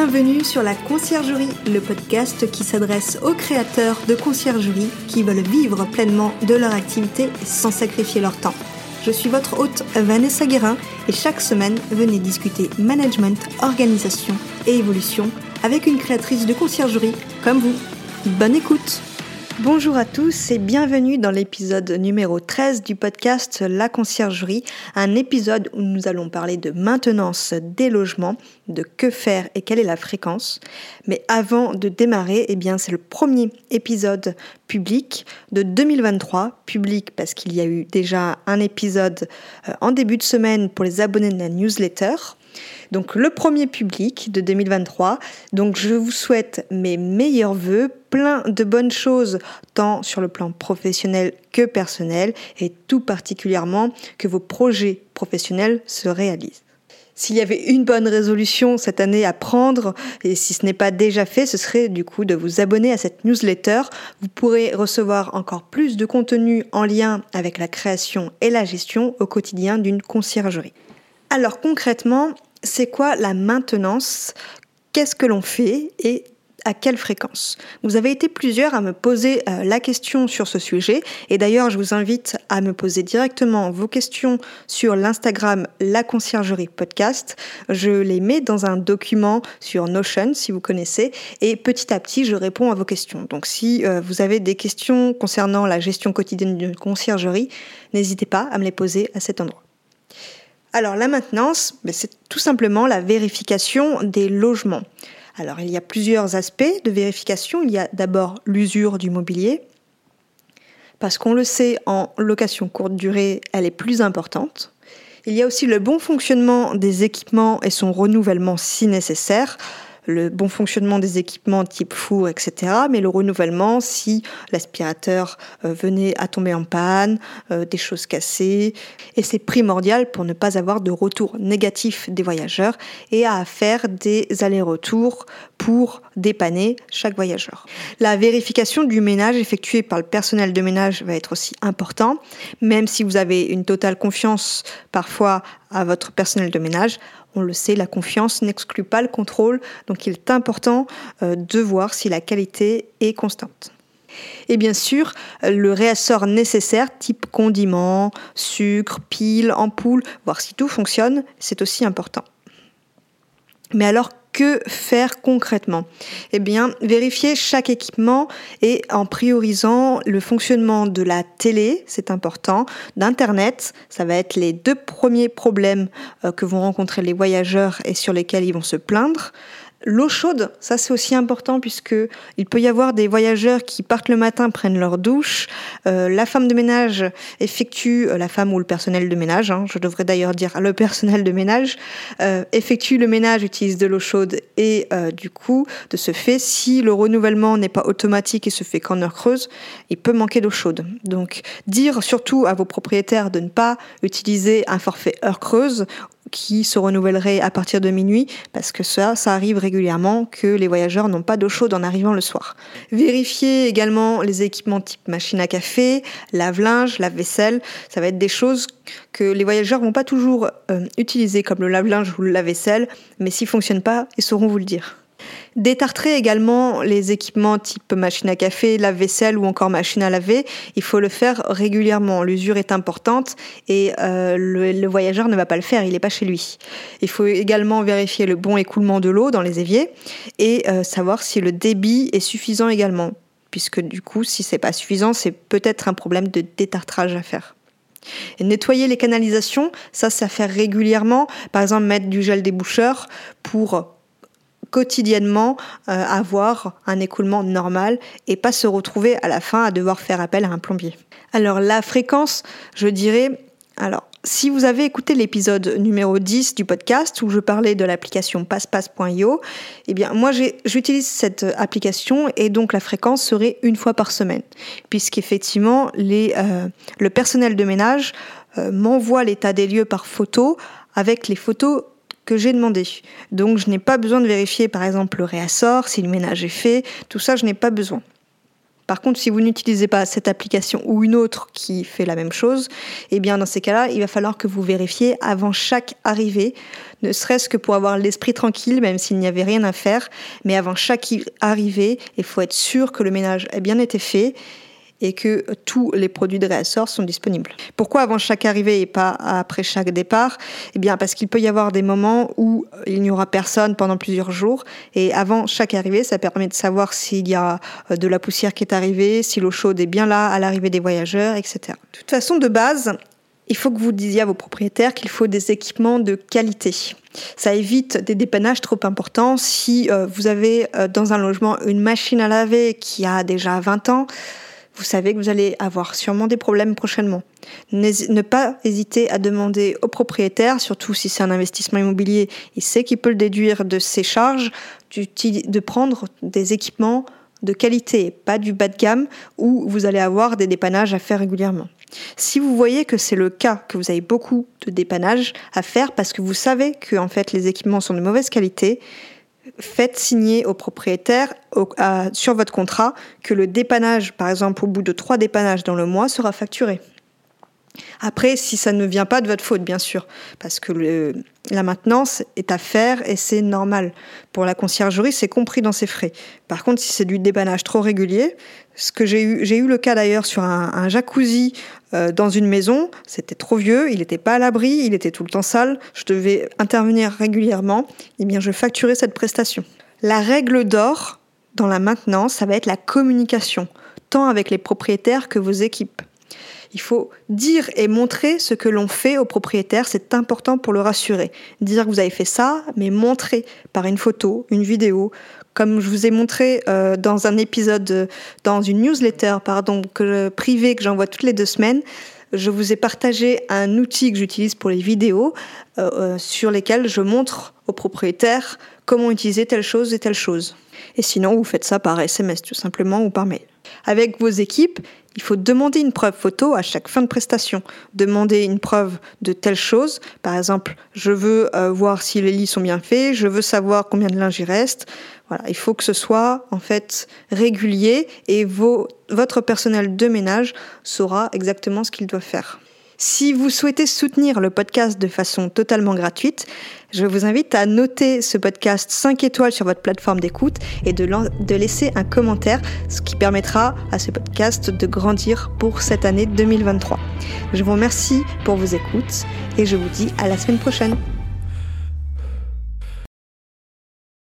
Bienvenue sur la Conciergerie, le podcast qui s'adresse aux créateurs de conciergerie qui veulent vivre pleinement de leur activité sans sacrifier leur temps. Je suis votre hôte Vanessa Guérin et chaque semaine, venez discuter management, organisation et évolution avec une créatrice de conciergerie comme vous. Bonne écoute Bonjour à tous et bienvenue dans l'épisode numéro 13 du podcast La Conciergerie, un épisode où nous allons parler de maintenance des logements, de que faire et quelle est la fréquence. Mais avant de démarrer, eh bien c'est le premier épisode public de 2023, public parce qu'il y a eu déjà un épisode euh, en début de semaine pour les abonnés de la newsletter. Donc le premier public de 2023. Donc je vous souhaite mes meilleurs voeux, plein de bonnes choses tant sur le plan professionnel que personnel et tout particulièrement que vos projets professionnels se réalisent. S'il y avait une bonne résolution cette année à prendre, et si ce n'est pas déjà fait, ce serait du coup de vous abonner à cette newsletter. Vous pourrez recevoir encore plus de contenu en lien avec la création et la gestion au quotidien d'une conciergerie. Alors concrètement, c'est quoi la maintenance? Qu'est-ce que l'on fait et à quelle fréquence? Vous avez été plusieurs à me poser euh, la question sur ce sujet et d'ailleurs je vous invite à me poser directement vos questions sur l'Instagram La Conciergerie Podcast. Je les mets dans un document sur Notion si vous connaissez et petit à petit je réponds à vos questions. Donc si euh, vous avez des questions concernant la gestion quotidienne d'une conciergerie, n'hésitez pas à me les poser à cet endroit. Alors la maintenance, ben, c'est tout simplement la vérification des logements. Alors il y a plusieurs aspects de vérification. Il y a d'abord l'usure du mobilier, parce qu'on le sait, en location courte durée, elle est plus importante. Il y a aussi le bon fonctionnement des équipements et son renouvellement si nécessaire le bon fonctionnement des équipements type four, etc. Mais le renouvellement si l'aspirateur euh, venait à tomber en panne, euh, des choses cassées. Et c'est primordial pour ne pas avoir de retour négatif des voyageurs et à faire des allers-retours pour dépanner chaque voyageur. La vérification du ménage effectué par le personnel de ménage va être aussi important, même si vous avez une totale confiance parfois à votre personnel de ménage. On le sait, la confiance n'exclut pas le contrôle, donc il est important euh, de voir si la qualité est constante. Et bien sûr, le réassort nécessaire, type condiments, sucre, piles, ampoules, voir si tout fonctionne, c'est aussi important. Mais alors, que faire concrètement? Eh bien, vérifier chaque équipement et en priorisant le fonctionnement de la télé, c'est important, d'Internet, ça va être les deux premiers problèmes euh, que vont rencontrer les voyageurs et sur lesquels ils vont se plaindre. L'eau chaude, ça c'est aussi important puisque il peut y avoir des voyageurs qui partent le matin, prennent leur douche. Euh, la femme de ménage effectue, euh, la femme ou le personnel de ménage, hein, je devrais d'ailleurs dire le personnel de ménage, euh, effectue le ménage, utilise de l'eau chaude et du coup, de ce fait, si le renouvellement n'est pas automatique et se fait qu'en heure creuse, il peut manquer d'eau chaude. Donc, dire surtout à vos propriétaires de ne pas utiliser un forfait heure creuse qui se renouvellerait à partir de minuit, parce que ça, ça arrive régulièrement que les voyageurs n'ont pas d'eau chaude en arrivant le soir. Vérifiez également les équipements type machine à café, lave-linge, lave-vaisselle. Ça va être des choses que les voyageurs vont pas toujours euh, utiliser comme le lave-linge ou le lave-vaisselle, mais s'ils fonctionnent pas, ils sauront vous le dire. Détartrer également les équipements type machine à café, lave-vaisselle ou encore machine à laver. Il faut le faire régulièrement. L'usure est importante et euh, le, voyageur ne va pas le faire, il n'est pas chez lui. Il faut également vérifier le bon écoulement de l'eau dans les éviers et euh, savoir si le débit est suffisant également. Puisque du coup, si c'est pas suffisant, c'est peut-être un problème de détartrage à faire. Et nettoyer les canalisations, ça, ça fait régulièrement. Par exemple, mettre du gel déboucheur pour quotidiennement euh, avoir un écoulement normal et pas se retrouver à la fin à devoir faire appel à un plombier. Alors la fréquence, je dirais, alors si vous avez écouté l'épisode numéro 10 du podcast où je parlais de l'application passepasse.io, eh bien moi j'utilise cette application et donc la fréquence serait une fois par semaine, puisqu'effectivement euh, le personnel de ménage euh, m'envoie l'état des lieux par photo avec les photos que j'ai demandé. Donc je n'ai pas besoin de vérifier par exemple le réassort, si le ménage est fait, tout ça je n'ai pas besoin. Par contre, si vous n'utilisez pas cette application ou une autre qui fait la même chose, eh bien dans ces cas-là, il va falloir que vous vérifiez avant chaque arrivée, ne serait-ce que pour avoir l'esprit tranquille, même s'il n'y avait rien à faire, mais avant chaque arrivée, il faut être sûr que le ménage ait bien été fait et que tous les produits de réassort sont disponibles. Pourquoi avant chaque arrivée et pas après chaque départ? Eh bien parce qu'il peut y avoir des moments où il n'y aura personne pendant plusieurs jours et avant chaque arrivée, ça permet de savoir s'il y a euh, de la poussière qui est arrivée, si l'eau chaude est bien là à l'arrivée des voyageurs, etc. De toute façon, de base, il faut que vous disiez à vos propriétaires qu'il faut des équipements de qualité. Ça évite des dépannages trop importants. Si euh, vous avez euh, dans un logement une machine à laver qui a déjà 20 ans, vous savez que vous allez avoir sûrement des problèmes prochainement. Ne pas hésiter à demander au propriétaire, surtout si c'est un investissement immobilier, il sait qu'il peut le déduire de ses charges, de prendre des équipements de qualité, pas du bas de gamme, où vous allez avoir des dépannages à faire régulièrement. Si vous voyez que c'est le cas, que vous avez beaucoup de dépannages à faire parce que vous savez que en fait les équipements sont de mauvaise qualité, faites signer au propriétaire sur votre contrat que le dépannage, par exemple au bout de trois dépannages dans le mois, sera facturé. Après, si ça ne vient pas de votre faute, bien sûr, parce que la maintenance est à faire et c'est normal. Pour la conciergerie, c'est compris dans ses frais. Par contre, si c'est du dépannage trop régulier, ce que j'ai eu, j'ai eu le cas d'ailleurs sur un, jacuzzi euh, dans une maison, c'était trop vieux, il n'était pas à l'abri, il était tout le temps sale, je devais intervenir régulièrement, et eh bien je facturais cette prestation. La règle d'or dans la maintenance, ça va être la communication, tant avec les propriétaires que vos équipes. Il faut dire et montrer ce que l'on fait au propriétaire, c'est important pour le rassurer. Dire que vous avez fait ça, mais montrer par une photo, une vidéo, comme je vous ai montré euh, dans un épisode, dans une newsletter privée que j'envoie toutes les deux semaines, je vous ai partagé un outil que j'utilise pour les vidéos euh, euh, sur lesquels je montre aux propriétaires comment utiliser telle chose et telle chose. Et sinon, vous faites ça par SMS tout simplement ou par mail. Avec vos équipes, il faut demander une preuve photo à chaque fin de prestation. Demander une preuve de telle chose. Par exemple, je veux euh, voir si les lits sont bien faits, je veux savoir combien de linge il reste. Voilà, il faut que ce soit en fait régulier et votre personnel de ménage saura exactement ce qu'il doit faire. Si vous souhaitez soutenir le podcast de façon totalement gratuite, je vous invite à noter ce podcast 5 étoiles sur votre plateforme d'écoute et de, laisser un commentaire, ce qui permettra à ce podcast de grandir pour cette année 2023. Je vous remercie pour vos écoutes et je vous dis à la semaine prochaine.